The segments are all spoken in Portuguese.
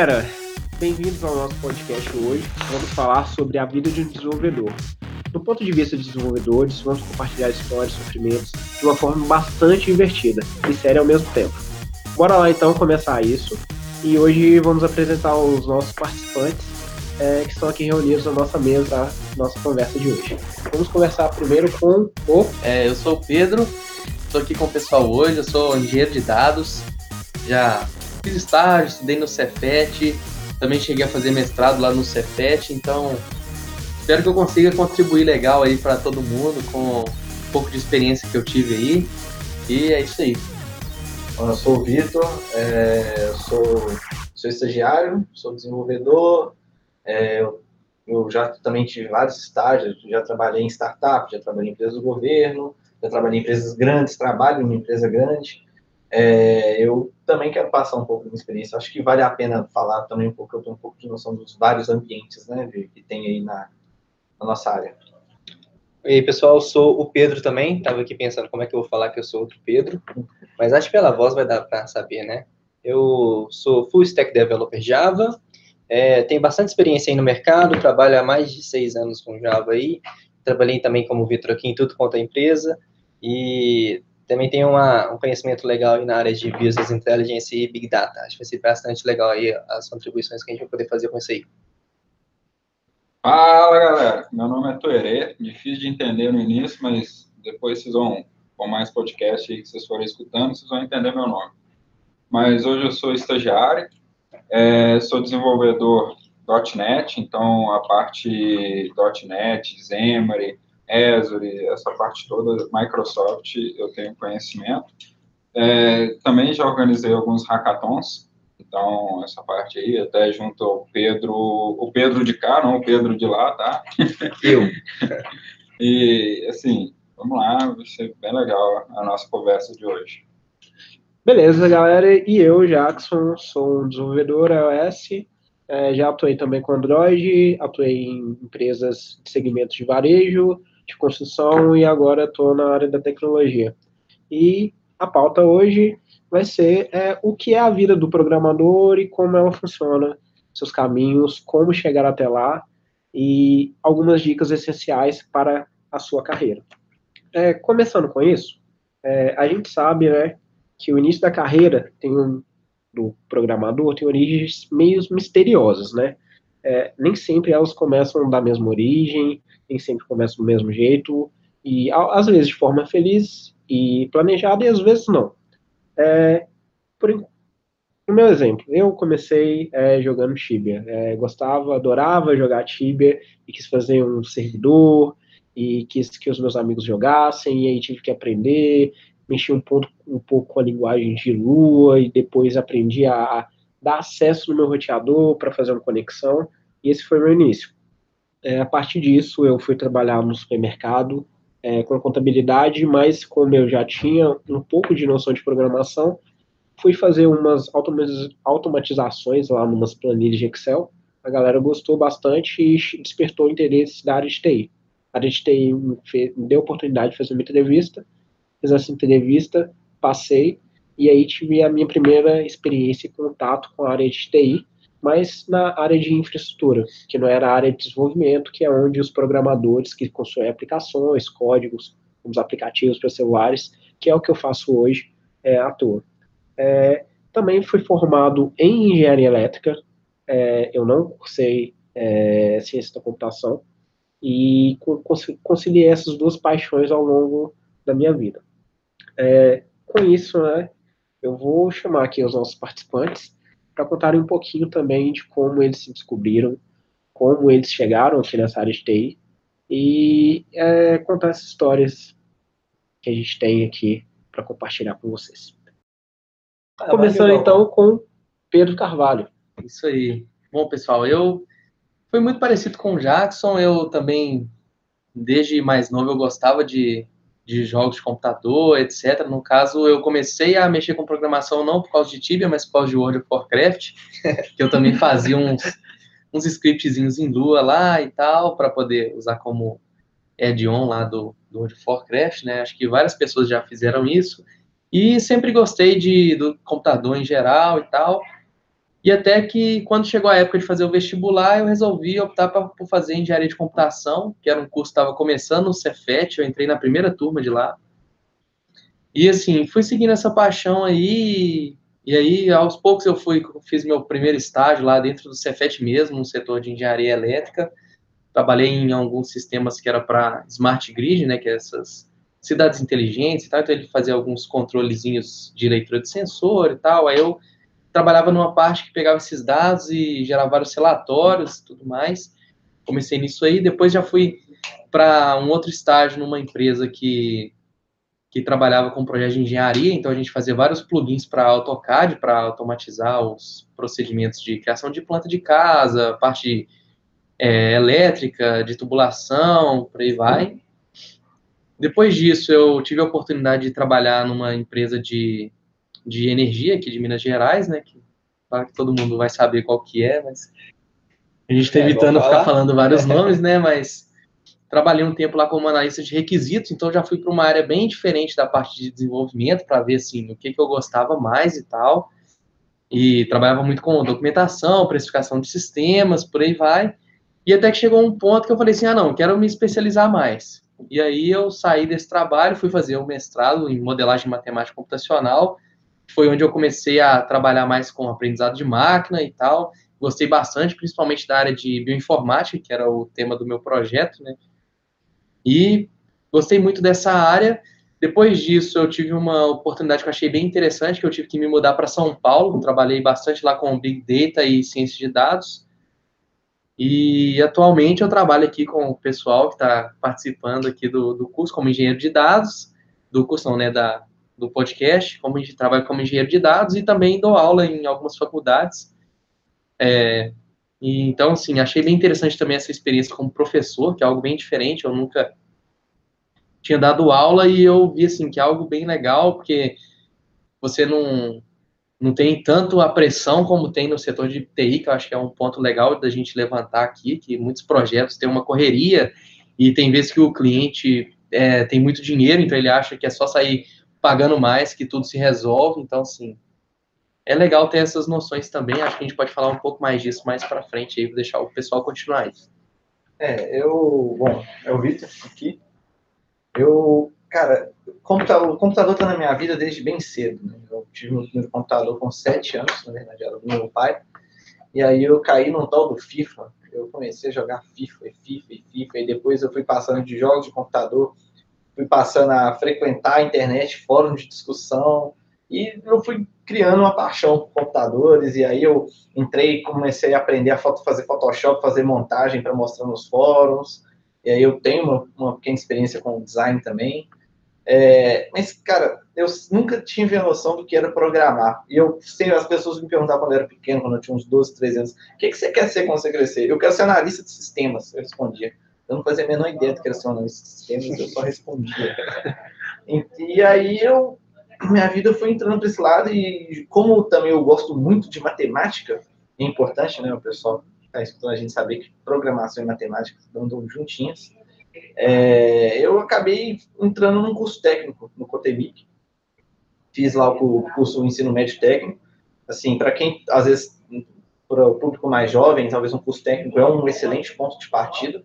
Galera, bem-vindos ao nosso podcast hoje. Vamos falar sobre a vida de um desenvolvedor. Do ponto de vista de desenvolvedores, vamos compartilhar histórias sofrimentos de uma forma bastante divertida e séria ao mesmo tempo. Bora lá então começar isso. E hoje vamos apresentar os nossos participantes é, que estão aqui reunidos na nossa mesa, nossa conversa de hoje. Vamos conversar primeiro com o. É, eu sou o Pedro, estou aqui com o pessoal hoje, eu sou engenheiro de dados, já fiz estágio, estudei no Cefet, também cheguei a fazer mestrado lá no Cefet, então espero que eu consiga contribuir legal aí para todo mundo com um pouco de experiência que eu tive aí. E é isso aí. Eu sou o Vitor, é, sou, sou estagiário, sou desenvolvedor, é, eu, eu, já também tive vários estágios, já trabalhei em startup, já trabalhei em empresas do governo, já trabalhei em empresas grandes, trabalho em uma empresa grande. É, eu também quero passar um pouco da minha experiência. Acho que vale a pena falar também um pouco, eu tenho um pouco de noção dos vários ambientes né, que tem aí na, na nossa área. E aí, pessoal, eu sou o Pedro também. Estava aqui pensando como é que eu vou falar que eu sou outro Pedro, mas acho que pela voz vai dar para saber, né? Eu sou full stack developer Java, é, tenho bastante experiência aí no mercado, trabalho há mais de seis anos com Java aí, trabalhei também como Vitor aqui em tudo quanto é empresa, e também tenho uma, um conhecimento legal aí na área de Business Intelligence e Big Data. Acho que vai ser bastante legal aí as contribuições que a gente vai poder fazer com isso aí. Fala, galera. Meu nome é Toerê. Difícil de entender no início, mas depois vocês vão, com mais podcast aí que vocês forem escutando, vocês vão entender meu nome. Mas hoje eu sou estagiário, é, sou desenvolvedor .NET, então a parte .NET, Xamarin, Azure, essa parte toda, Microsoft, eu tenho conhecimento. É, também já organizei alguns hackathons, então, essa parte aí, até junto ao Pedro, o Pedro de cá, não o Pedro de lá, tá? Eu. e, assim, vamos lá, vai ser bem legal a nossa conversa de hoje. Beleza, galera, e eu, Jackson, sou um desenvolvedor iOS, é, já atuei também com Android, atuei em empresas de segmentos de varejo, de construção e agora estou na área da tecnologia. E a pauta hoje vai ser é, o que é a vida do programador e como ela funciona, seus caminhos, como chegar até lá e algumas dicas essenciais para a sua carreira. É, começando com isso, é, a gente sabe né, que o início da carreira tem um, do programador tem origens meio misteriosas, né? É, nem sempre elas começam da mesma origem, nem sempre começam do mesmo jeito, e às vezes de forma feliz e planejada, e às vezes não. É, por, o meu exemplo, eu comecei é, jogando Tibia. É, gostava, adorava jogar Tibia e quis fazer um servidor e quis que os meus amigos jogassem, e aí tive que aprender, mexi um, ponto, um pouco com a linguagem de Lua e depois aprendi a, dar acesso no meu roteador para fazer uma conexão, e esse foi o meu início. É, a partir disso, eu fui trabalhar no supermercado, é, com contabilidade, mas como eu já tinha um pouco de noção de programação, fui fazer umas automatizações lá numas planilhas de Excel. A galera gostou bastante e despertou interesse da área de TI. A área de TI me, fez, me deu a oportunidade de fazer uma entrevista, fiz essa entrevista, passei, e aí tive a minha primeira experiência e contato com a área de TI, mas na área de infraestrutura, que não era a área de desenvolvimento, que é onde os programadores que constroem aplicações, códigos, os aplicativos para celulares, que é o que eu faço hoje, é, atuam. É, também fui formado em engenharia elétrica, é, eu não cursei é, ciência da computação, e conciliei essas duas paixões ao longo da minha vida. É, com isso, né, eu vou chamar aqui os nossos participantes, para contarem um pouquinho também de como eles se descobriram, como eles chegaram aqui nessa área de TI e é, contar essas histórias que a gente tem aqui para compartilhar com vocês. Ah, Começando então com Pedro Carvalho. Isso aí. Bom, pessoal, eu fui muito parecido com o Jackson. Eu também, desde mais novo, eu gostava de de jogos de computador, etc. No caso, eu comecei a mexer com programação não por causa de Tibia, mas por causa de World of Warcraft, que eu também fazia uns, uns scriptzinhos em Lua lá e tal, para poder usar como add-on lá do, do World of Warcraft, né? Acho que várias pessoas já fizeram isso. E sempre gostei de, do computador em geral e tal. E até que, quando chegou a época de fazer o vestibular, eu resolvi optar pra, por fazer engenharia de computação, que era um curso que estava começando no Cefet, eu entrei na primeira turma de lá. E assim, fui seguindo essa paixão aí, e aí aos poucos eu fui, fiz meu primeiro estágio lá dentro do Cefet mesmo, no setor de engenharia elétrica. Trabalhei em alguns sistemas que era para smart grid, né, que é essas cidades inteligentes e tal, então ele fazia alguns controlezinhos de leitura de sensor e tal, aí eu trabalhava numa parte que pegava esses dados e gerava vários relatórios e tudo mais. Comecei nisso aí, depois já fui para um outro estágio numa empresa que, que trabalhava com projetos de engenharia, então a gente fazia vários plugins para AutoCAD, para automatizar os procedimentos de criação de planta de casa, parte é, elétrica, de tubulação, por aí vai. Depois disso, eu tive a oportunidade de trabalhar numa empresa de de energia aqui de Minas Gerais, né? Que, claro que todo mundo vai saber qual que é, mas a gente está é, evitando ficar falando vários nomes, né? Mas trabalhei um tempo lá como analista de requisitos, então já fui para uma área bem diferente da parte de desenvolvimento para ver assim o que, que eu gostava mais e tal. E trabalhava muito com documentação, precificação de sistemas, por aí vai. E até que chegou um ponto que eu falei assim: ah, não, quero me especializar mais. E aí eu saí desse trabalho, fui fazer um mestrado em modelagem matemática computacional foi onde eu comecei a trabalhar mais com aprendizado de máquina e tal. Gostei bastante, principalmente da área de bioinformática, que era o tema do meu projeto, né? E gostei muito dessa área. Depois disso, eu tive uma oportunidade que eu achei bem interessante, que eu tive que me mudar para São Paulo. Trabalhei bastante lá com Big Data e ciência de dados. E atualmente eu trabalho aqui com o pessoal que está participando aqui do, do curso como engenheiro de dados, do curso não, né, da, do podcast, como a gente trabalha como engenheiro de dados e também dou aula em algumas faculdades. É, e, então, assim, achei bem interessante também essa experiência como professor, que é algo bem diferente. Eu nunca tinha dado aula e eu vi, assim, que é algo bem legal, porque você não, não tem tanto a pressão como tem no setor de TI, que eu acho que é um ponto legal da gente levantar aqui, que muitos projetos têm uma correria e tem vezes que o cliente é, tem muito dinheiro, então ele acha que é só sair pagando mais que tudo se resolve. Então, assim, é legal ter essas noções também. Acho que a gente pode falar um pouco mais disso mais para frente aí, vou deixar o pessoal continuar isso. É, eu, bom, é o Vitor aqui. Eu, cara, o computador está na minha vida desde bem cedo. Né? Eu tive meu primeiro computador com sete anos, na verdade, era do meu pai. E aí eu caí no tal do FIFA. Eu comecei a jogar FIFA e FIFA e FIFA. E depois eu fui passando de jogos de computador fui passando a frequentar a internet, fóruns de discussão, e eu fui criando uma paixão por computadores, e aí eu entrei comecei a aprender a fazer Photoshop, fazer montagem para mostrar nos fóruns, e aí eu tenho uma, uma pequena experiência com design também, é, mas, cara, eu nunca tive a noção do que era programar. E eu sei, as pessoas me perguntavam quando eu era pequeno, quando eu tinha uns 12, 13 anos, o que, que você quer ser quando você crescer? Eu quero ser analista de sistemas, eu respondia. Eu não fazia a menor ideia do que era ser um analista de sistemas, eu só respondia. E, aí eu, minha vida foi entrando para esse lado e como também eu gosto muito de matemática, é importante, né, o pessoal está escutando a gente saber que programação e matemática andam juntinhas, é, eu acabei entrando num curso técnico no Cotemig. Fiz lá o curso ensino médio técnico. Assim, para quem, às vezes, para o público mais jovem, talvez um curso técnico é um excelente ponto de partida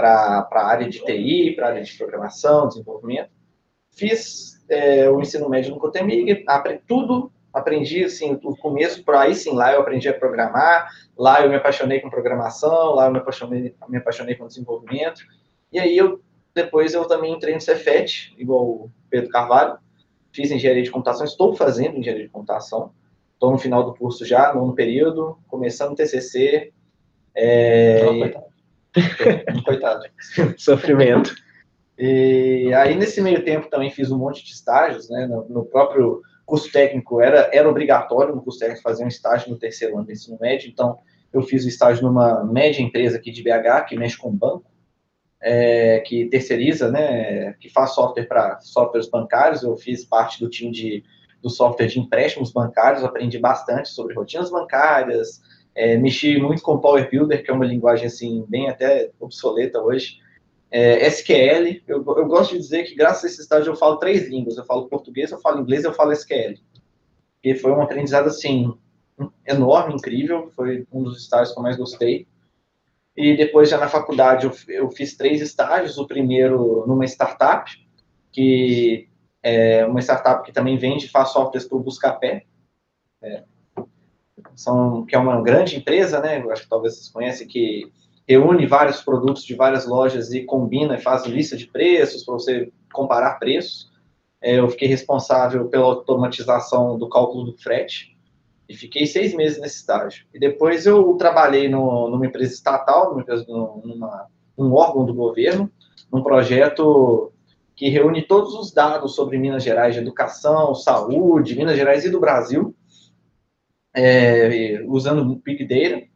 para a área de TI, para a área de programação, desenvolvimento. Fiz é, o ensino médio no Cotemig, aprendi tudo, aprendi assim, o começo, para aí sim, lá eu aprendi a programar, lá eu me apaixonei com programação, lá eu me apaixonei, me apaixonei com desenvolvimento, e aí eu, depois eu também entrei no Cefet, igual o Pedro Carvalho, fiz engenharia de computação, estou fazendo engenharia de computação, estou no final do curso já, no período, começando o TCC, é, oh, Coitado. Sofrimento. E aí, nesse meio tempo, também fiz um monte de estágios, né? No, no, próprio curso técnico, era, era obrigatório no curso técnico fazer um estágio no terceiro ano do ensino médio, então eu fiz o estágio numa média empresa aqui de BH, que mexe com banco, é, que terceiriza, né? Que faz software para softwares bancários, eu fiz parte do time de, do software de empréstimos bancários, aprendi bastante sobre rotinas bancárias, é, mexi muito com Power Builder, que é uma linguagem assim bem até obsoleta hoje. É, SQL, eu, eu, gosto de dizer que graças a esse estágio eu falo três línguas. Eu falo português, eu falo inglês, eu falo SQL. E foi um aprendizado assim enorme, incrível, foi um dos estágios que eu mais gostei. E depois, já na faculdade, eu, eu fiz três estágios. O primeiro numa startup, que é uma startup que também vende faz softwares para o Buscapé, é, são, que é uma grande empresa, né? Eu acho que talvez vocês conhecem, que reúne vários produtos de várias lojas e combina e faz lista de preços para você comparar preços. É, eu fiquei responsável pela automatização do cálculo do frete e fiquei seis meses nesse estágio. E depois eu trabalhei no, numa empresa estatal, numa, numa, um órgão do governo, num projeto que reúne todos os dados sobre Minas Gerais de educação, saúde, Minas Gerais e do Brasil, é, usando Big Data.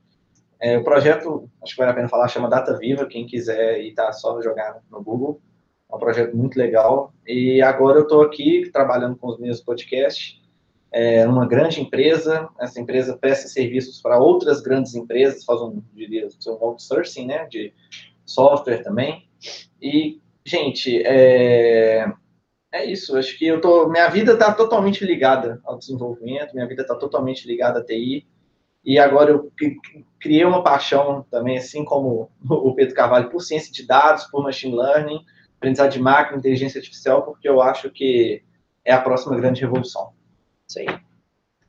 É, o projeto, acho que vale a pena falar, chama Data Viva, quem quiser e tá só jogar no Google. É um projeto muito legal. E agora eu estou aqui trabalhando com os meus podcasts, é, numa grande empresa. Essa empresa presta serviços para outras grandes empresas, faz um, diria, um outsourcing, né, de software também. E, gente, é, é isso. Acho que eu tô, minha vida está totalmente ligada ao desenvolvimento, minha vida está totalmente ligada à TI. E agora eu criei uma paixão também, assim como o Pedro Carvalho, por ciência de dados, por machine learning, aprendizado de máquina, inteligência artificial, porque eu acho que é a próxima grande revolução. Isso aí.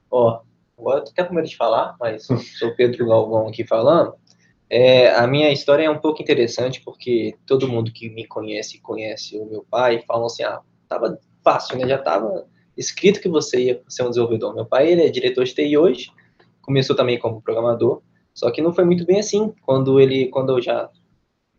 Ó, agora eu tô até com medo de falar, mas sou o Pedro Galvão aqui falando. É, a minha história é um pouco interessante, porque todo mundo que me conhece, conhece o meu pai, falam assim, ah, tava fácil, né? Já tava escrito que você ia ser um desenvolvedor. Meu pai, ele é diretor de TI hoje, começou também como programador, só que não foi muito bem assim. Quando ele, quando eu já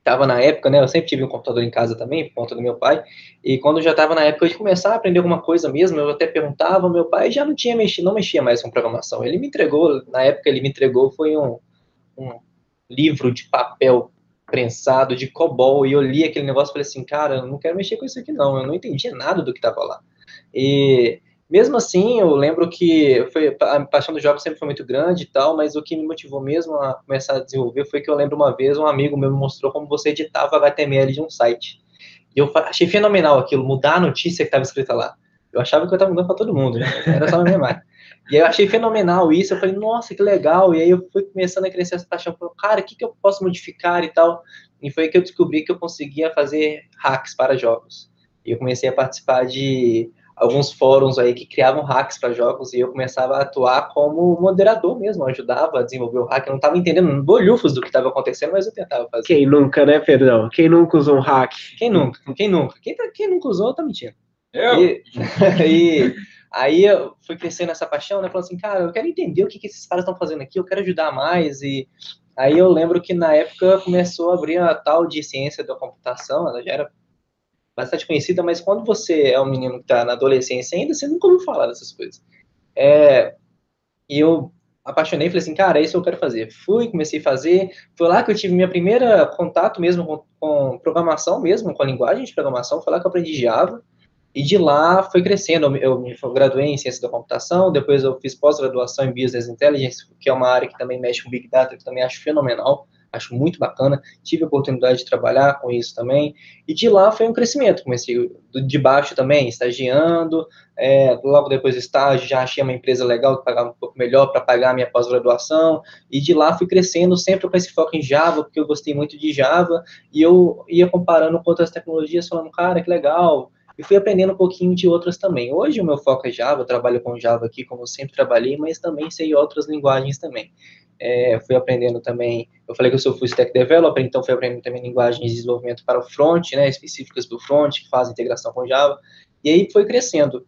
estava na época, né? Eu sempre tive um computador em casa também, por conta do meu pai. E quando eu já estava na época de começar a aprender alguma coisa mesmo, eu até perguntava, meu pai já não tinha mexido, não mexia mais com programação. Ele me entregou, na época ele me entregou foi um, um livro de papel prensado de COBOL, e eu li aquele negócio e falei assim, cara, eu não quero mexer com isso aqui não, eu não entendia nada do que estava lá. E mesmo assim, eu lembro que foi, a paixão do jogo sempre foi muito grande e tal, mas o que me motivou mesmo a começar a desenvolver foi que eu lembro uma vez um amigo meu me mostrou como você editava HTML de um site. E eu achei fenomenal aquilo, mudar a notícia que estava escrita lá. Eu achava que eu estava mudando para todo mundo, né? Era só minha imagem. E aí eu achei fenomenal isso, eu falei, nossa, que legal. E aí eu fui começando a crescer essa paixão, falei, cara, o que, que eu posso modificar e tal. E foi que eu descobri que eu conseguia fazer hacks para jogos. E eu comecei a participar de alguns fóruns aí que criavam hacks para jogos e eu começava a atuar como moderador mesmo, eu ajudava a desenvolver o hack. Eu não estava entendendo bolhufos do que estava acontecendo, mas eu tentava fazer. Quem nunca, né, Pedrão? Quem nunca usou um hack? Quem nunca? Quem nunca? Quem, tá, quem nunca usou, tá mentindo. Eu? E, e aí eu fui crescendo essa paixão, né? Falando assim, cara, eu quero entender o que, que esses caras estão fazendo aqui, eu quero ajudar mais. E aí eu lembro que na época começou a abrir a tal de ciência da computação, ela já era bastante conhecida, mas quando você é um menino que está na adolescência ainda, você nunca ouviu falar dessas coisas. É, e eu apaixonei, falei assim, cara, é isso eu quero fazer. Fui, comecei a fazer, foi lá que eu tive minha primeira contato mesmo com, com programação mesmo, com a linguagem de programação, foi lá que eu aprendi Java, e de lá foi crescendo, eu me graduei em ciência da computação, depois eu fiz pós-graduação em Business Intelligence, que é uma área que também mexe com Big Data, que também acho fenomenal, acho muito bacana. Tive a oportunidade de trabalhar com isso também. E de lá foi um crescimento. Comecei de baixo também, estagiando. É, logo depois do estágio, já achei uma empresa legal que pagava um pouco melhor para pagar a minha pós-graduação. E de lá fui crescendo sempre com esse foco em Java, porque eu gostei muito de Java. E eu ia comparando com outras tecnologias, falando, cara, que legal e fui aprendendo um pouquinho de outras também. Hoje o meu foco é Java, eu trabalho com Java aqui como eu sempre trabalhei, mas também sei outras linguagens também é, fui aprendendo também, eu falei que eu sou full stack developer, então fui aprendendo também linguagens de desenvolvimento para o front, né, específicas do front, que fazem integração com Java, e aí foi crescendo.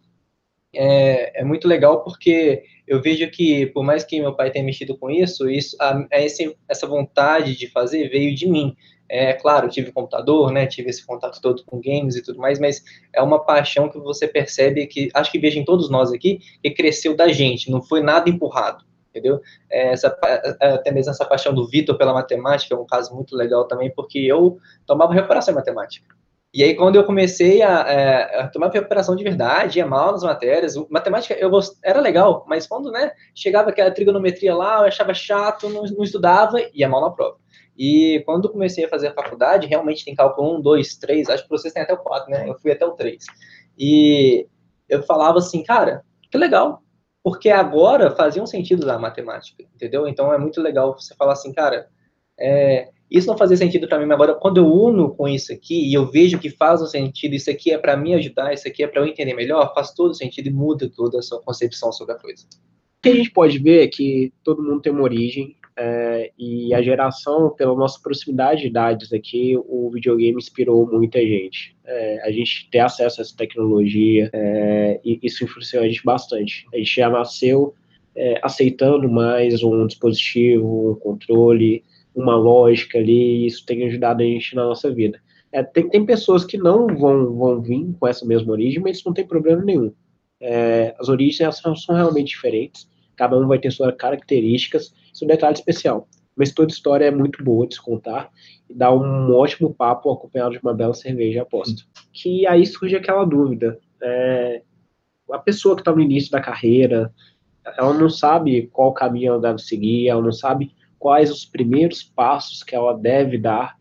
É, é, muito legal porque eu vejo que, por mais que meu pai tenha mexido com isso, isso a, a esse, essa vontade de fazer veio de mim. É claro, tive computador, né, tive esse contato todo com games e tudo mais, mas é uma paixão que você percebe que, acho que vejo em todos nós aqui, que cresceu da gente, não foi nada empurrado entendeu? É, essa, é, até mesmo essa paixão do Vitor pela matemática é um caso muito legal também, porque eu tomava recuperação em matemática. E aí, quando eu comecei a, é, a tomar recuperação de verdade, ia mal nas matérias, matemática eu gost... era legal, mas quando né, chegava aquela trigonometria lá, eu achava chato, não, não estudava, ia mal na prova. E quando comecei a fazer a faculdade, realmente tem cálculo 1, 2, 3, acho que vocês têm até o 4, né? Eu fui até o 3. E eu falava assim, cara, que legal, porque agora fazia um sentido da matemática, entendeu? Então é muito legal você falar assim, cara, é, isso não fazia sentido para mim, mas agora quando eu uno com isso aqui e eu vejo que faz um sentido, isso aqui é para me ajudar, isso aqui é para eu entender melhor, faz todo sentido e muda toda a sua concepção sobre a coisa. O que a gente pode ver é que todo mundo tem uma origem, é, e a geração, pela nossa proximidade de idades aqui, o videogame inspirou muita gente. É, a gente ter acesso a essa tecnologia, é, e isso influenciou a gente bastante. A gente já nasceu aceitando mais um dispositivo, um controle, uma lógica ali, e isso tem ajudado a gente na nossa vida. É, tem, tem pessoas que não vão, vão vir com essa mesma origem, mas isso não tem problema nenhum. É, as origens são, são realmente diferentes, cada um vai ter suas características, isso é um detalhe especial. Mas toda história é muito boa de se contar e dá um ótimo papo acompanhado de uma bela cerveja, aposto. Que aí surge aquela dúvida. É, a pessoa que está no início da carreira, ela não sabe qual caminho ela deve seguir, ela não sabe quais os primeiros passos que ela deve dar.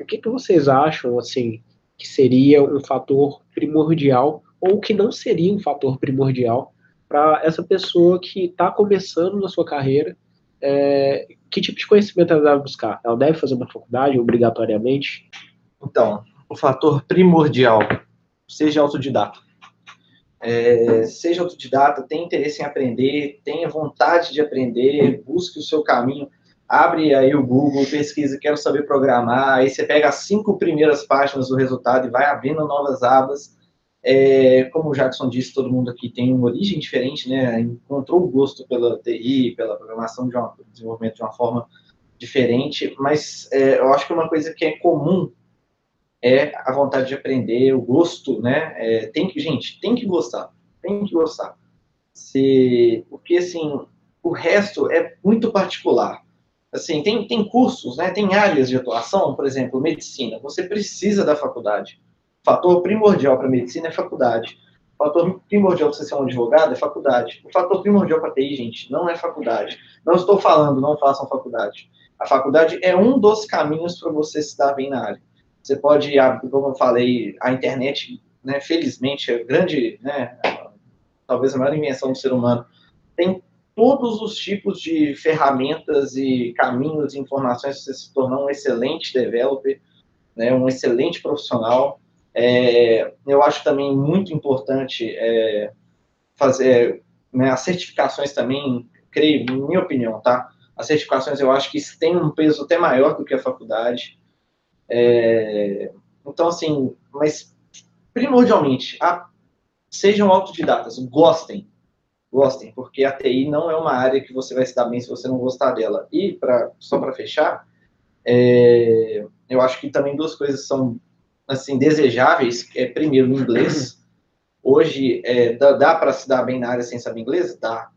O que, que vocês acham, assim, que seria um fator primordial ou que não seria um fator primordial para essa pessoa que está começando na sua carreira é, que tipo de conhecimento ela deve buscar? Ela deve fazer uma faculdade obrigatoriamente? Então, o fator primordial, seja autodidata. É, seja autodidata, tenha interesse em aprender, tenha vontade de aprender, busque o seu caminho. Abre aí o Google, pesquisa, quero saber programar. Aí você pega as cinco primeiras páginas do resultado e vai abrindo novas abas é, como o Jackson disse, todo mundo aqui tem uma origem diferente, né? Encontrou o gosto pela TI, pela programação de uma, desenvolvimento de uma forma diferente, mas é, eu acho que uma coisa que é comum é a vontade de aprender, o gosto, né? É, tem que, gente, tem que gostar, tem que gostar. Se, porque assim, o resto é muito particular. Assim, tem, tem cursos, né? Tem áreas de atuação, por exemplo, medicina. Você precisa da faculdade fator primordial para medicina é faculdade. Fator primordial para você ser um advogado é faculdade. O fator primordial para TI, gente, não é faculdade. Não estou falando, não façam faculdade. A faculdade é um dos caminhos para você se dar bem na área. Você pode, como eu falei, a internet, né, felizmente, é grande, né, talvez a maior invenção do ser humano, tem todos os tipos de ferramentas e caminhos e informações para você se tornar um excelente developer, né, um excelente profissional. É, eu acho também muito importante é, fazer né, as certificações também, creio, minha opinião, tá? As certificações eu acho que têm um peso até maior do que a faculdade. É, então, assim, mas primordialmente, a, sejam autodidatas, gostem, gostem, porque a TI não é uma área que você vai se dar bem se você não gostar dela. E, pra, só para fechar, é, eu acho que também duas coisas são assim, desejáveis, é, primeiro, no inglês. Hoje, é, dá, dá para se dar bem na área sem saber inglês? Dá.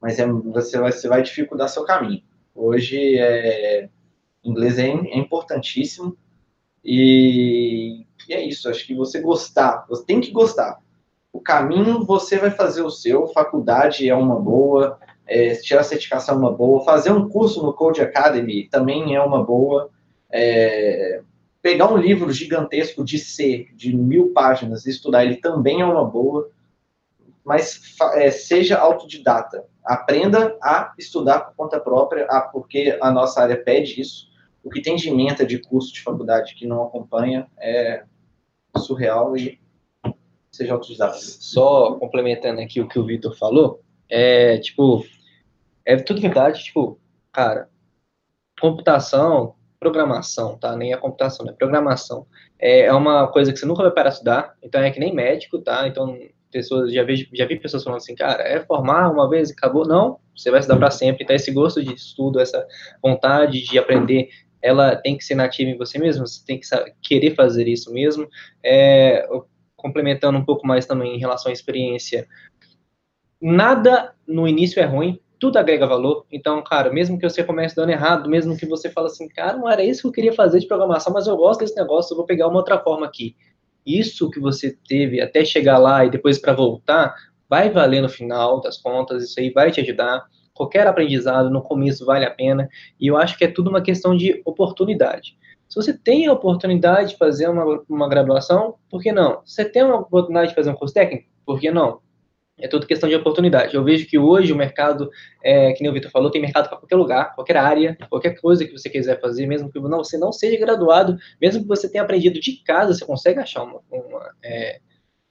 Mas é, você, vai, você vai dificultar seu caminho. Hoje, é, inglês é, é importantíssimo. E, e, é isso. Acho que você gostar, você tem que gostar. O caminho, você vai fazer o seu. Faculdade é uma boa. É, tirar certificação é uma boa. Fazer um curso no Code Academy também é uma boa. É, pegar um livro gigantesco de C, de mil páginas, e estudar ele também é uma boa, mas é, seja autodidata. Aprenda a estudar por conta própria, porque a nossa área pede isso. O que tem de emenda de curso de faculdade que não acompanha é surreal e seja autodidata. Só complementando aqui o que o Vitor falou, é tipo, é tudo verdade, tipo, cara, computação, programação, tá? Nem a computação, né? Programação. É, é uma coisa que você nunca vai parar de estudar, então é que nem médico, tá? Então, pessoas, já vi, já vi pessoas falando assim, cara, é formar uma vez e acabou. Não, você vai estudar para sempre. Então, esse gosto de estudo, essa vontade de aprender, ela tem que ser nativa em você mesmo, você tem que saber, querer fazer isso mesmo. É, complementando um pouco mais também em relação à experiência, nada no início é ruim, tudo agrega valor. Então, cara, mesmo que você comece dando errado, mesmo que você fale assim, cara, não era isso que eu queria fazer de programação, mas eu gosto desse negócio, eu vou pegar uma outra forma aqui. Isso que você teve até chegar lá e depois para voltar, vai valer no final das contas, isso aí vai te ajudar. Qualquer aprendizado no começo vale a pena, e eu acho que é tudo uma questão de oportunidade. Se você tem a oportunidade de fazer uma, uma graduação, por que não? Se você tem uma oportunidade de fazer um curso técnico, por que não? é tudo questão de oportunidade. Eu vejo que hoje o mercado, é, que nem o Vitor falou, tem mercado para qualquer lugar, qualquer área, qualquer coisa que você quiser fazer, mesmo que não, você não seja graduado, mesmo que você tenha aprendido de casa, você consegue achar uma, uma, é,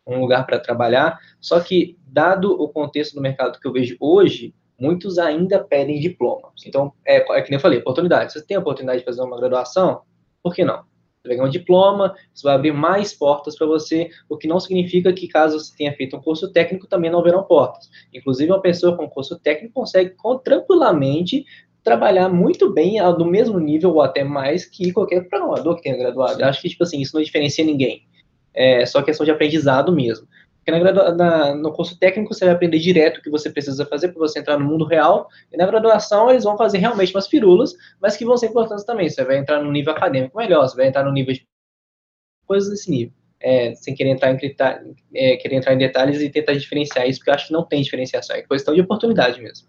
um lugar para trabalhar. Só que, dado o contexto do mercado que eu vejo hoje, muitos ainda pedem diploma. Então, é, é que nem eu falei, oportunidade. Se você tem a oportunidade de fazer uma graduação, por que não? Você vai ganhar um diploma, isso vai abrir mais portas para você, o que não significa que caso você tenha feito um curso técnico, também não haverão portas. Inclusive, uma pessoa com curso técnico consegue tranquilamente trabalhar muito bem no mesmo nível ou até mais que qualquer programador que tenha graduado. Eu acho que, tipo assim, isso não diferencia ninguém. É só questão de aprendizado mesmo. Porque na, na, no curso técnico você vai aprender direto o que você precisa fazer para você entrar no mundo real, e na graduação eles vão fazer realmente umas firulas, mas que vão ser importantes também. Você vai entrar no nível acadêmico melhor, você vai entrar no nível de coisas desse nível. É, sem querer entrar, em, é, querer entrar em detalhes e tentar diferenciar isso, porque eu acho que não tem diferenciação, é questão de oportunidade mesmo.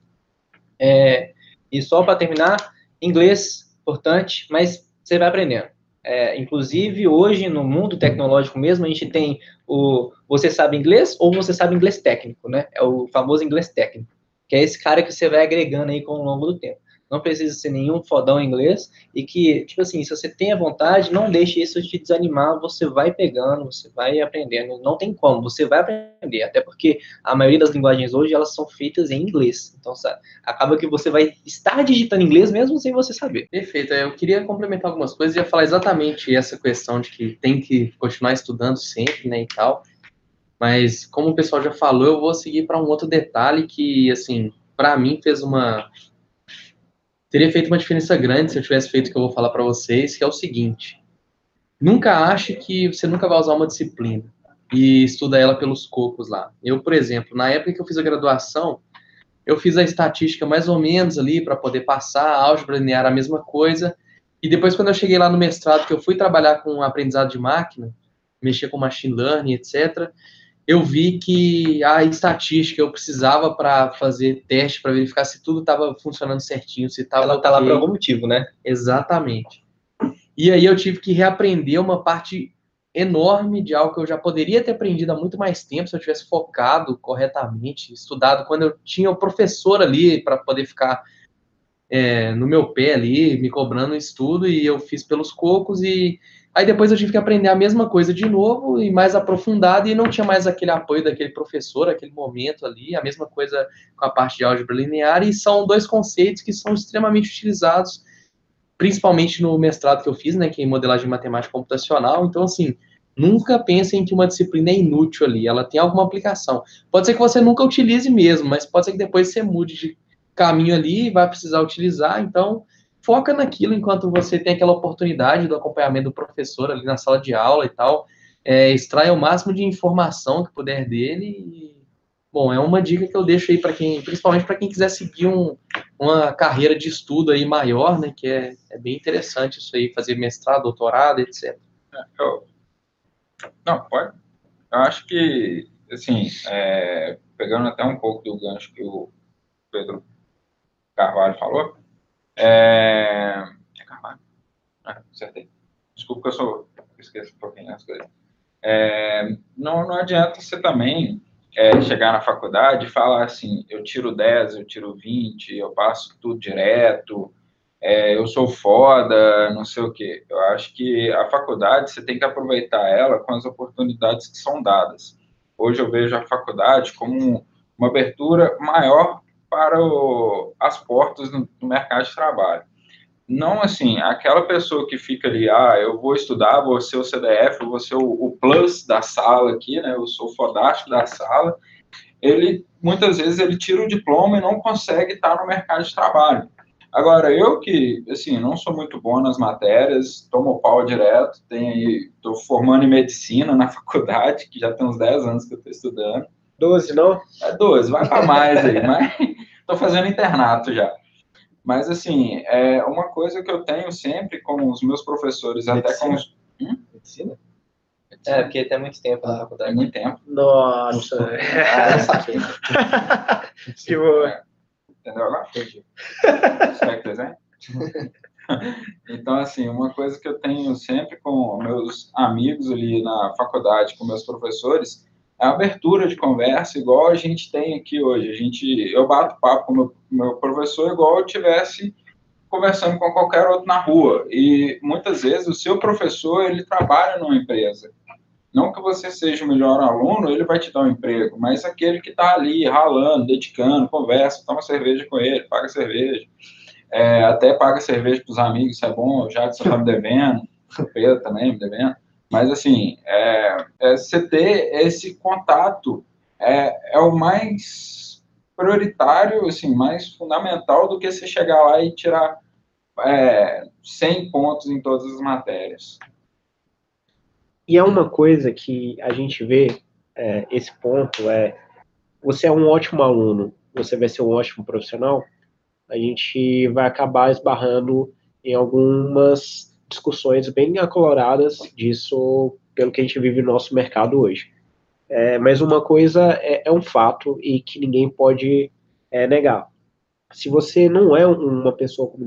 É, e só para terminar, inglês, importante, mas você vai aprendendo. É, inclusive, hoje, no mundo tecnológico mesmo, a gente tem o você sabe inglês ou você sabe inglês técnico, né? É o famoso inglês técnico, que é esse cara que você vai agregando aí com o longo do tempo não precisa ser nenhum fodão inglês, e que, tipo assim, se você tem a vontade, não deixe isso te desanimar, você vai pegando, você vai aprendendo, não tem como, você vai aprender, até porque a maioria das linguagens hoje, elas são feitas em inglês, então, sabe, acaba que você vai estar digitando inglês mesmo sem você saber. Perfeito, eu queria complementar algumas coisas e falar exatamente essa questão de que tem que continuar estudando sempre, né, e tal, mas como o pessoal já falou, eu vou seguir para um outro detalhe que, assim, para mim fez uma teria feito uma diferença grande se eu tivesse feito o que eu vou falar para vocês, que é o seguinte: nunca ache que você nunca vai usar uma disciplina e estuda ela pelos cocos lá. Eu, por exemplo, na época que eu fiz a graduação, eu fiz a estatística mais ou menos ali para poder passar, álgebra linear a mesma coisa. E depois, quando eu cheguei lá no mestrado, que eu fui trabalhar com aprendizado de máquina, mexer com machine learning, etc., eu vi que a estatística eu precisava para fazer teste para verificar se tudo estava funcionando certinho, se estava. Ela está lá por algum motivo, né? Exatamente. E aí eu tive que reaprender uma parte enorme de algo que eu já poderia ter aprendido há muito mais tempo se eu tivesse focado corretamente, estudado quando eu tinha o professor ali para poder ficar é, no meu pé ali, me cobrando estudo, e eu fiz pelos cocos e Aí depois eu tive que aprender a mesma coisa de novo e mais aprofundado e não tinha mais aquele apoio daquele professor, aquele momento ali, a mesma coisa com a parte de álgebra linear e são dois conceitos que são extremamente utilizados, principalmente no mestrado que eu fiz, né, que é em modelagem matemática computacional. Então assim, nunca pensem que uma disciplina é inútil ali, ela tem alguma aplicação. Pode ser que você nunca utilize mesmo, mas pode ser que depois você mude de caminho ali e vai precisar utilizar, então foca naquilo enquanto você tem aquela oportunidade do acompanhamento do professor ali na sala de aula e tal. É, extrai o máximo de informação que puder dele. E, bom, é uma dica que eu deixo aí para quem, principalmente para quem quiser seguir um, uma carreira de estudo aí maior, né? Que é, é bem interessante isso aí, fazer mestrado, doutorado, etc. É, não, pode. Eu acho que, assim, é, pegando até um pouco do gancho que o Pedro Carvalho falou, é... É Carvalho? Ah, acertei. Desculpa que eu sou... Esqueço um pouquinho as coisas. É... Não, não adianta você também é, chegar na faculdade e falar assim, eu tiro 10, eu tiro 20, eu passo tudo direto, é, eu sou foda, não sei o quê. Eu acho que a faculdade, você tem que aproveitar ela com as oportunidades que são dadas. Hoje eu vejo a faculdade como uma abertura maior para o, as portas no, mercado de trabalho. Não assim, aquela pessoa que fica ali, ah, eu vou estudar, vou ser o CDF, vou ser o, o plus da sala aqui, né, eu sou fodástico da sala, ele, muitas vezes, ele tira o diploma e não consegue estar no mercado de trabalho. Agora, eu que, assim, não sou muito bom nas matérias, tomo pau direto, tenho aí, estou formando em medicina na faculdade, que já tem uns 10 anos que eu estou estudando, 12, não? É 12, vai para mais aí, mas estou fazendo internato já. Mas, assim, é uma coisa que eu tenho sempre com os meus professores, Medicina. até com os... Hum? Medicina? É, porque tem muito tempo na faculdade. Muito tempo. Nossa. Ah, eu saquei. tipo... É. Entendeu agora? Entendi. Espectros, Então, assim, uma coisa que eu tenho sempre com meus amigos ali na faculdade, com meus professores, a abertura de conversa, igual a gente tem aqui hoje. A gente, eu bato papo com o meu, meu professor igual eu tivesse conversando com qualquer outro na rua. E muitas vezes o seu professor ele trabalha numa empresa. Não que você seja o melhor aluno, ele vai te dar um emprego, mas aquele que está ali ralando, dedicando, conversa, toma cerveja com ele, paga cerveja, é, até paga cerveja para os amigos, isso é bom, já que você está me devendo, o Pedro também me devendo. Mas, assim, é, é, você ter esse contato é, é o mais prioritário, assim, mais fundamental do que você chegar lá e tirar é, 100 pontos em todas as matérias. E é uma coisa que a gente vê, é, esse ponto é, você é um ótimo aluno, você vai ser um ótimo profissional, a gente vai acabar esbarrando em algumas discussões bem acoloradas disso, pelo que a gente vive no nosso mercado hoje. É, mas uma coisa é, é, um fato e que ninguém pode é, negar. Se você não é uma pessoa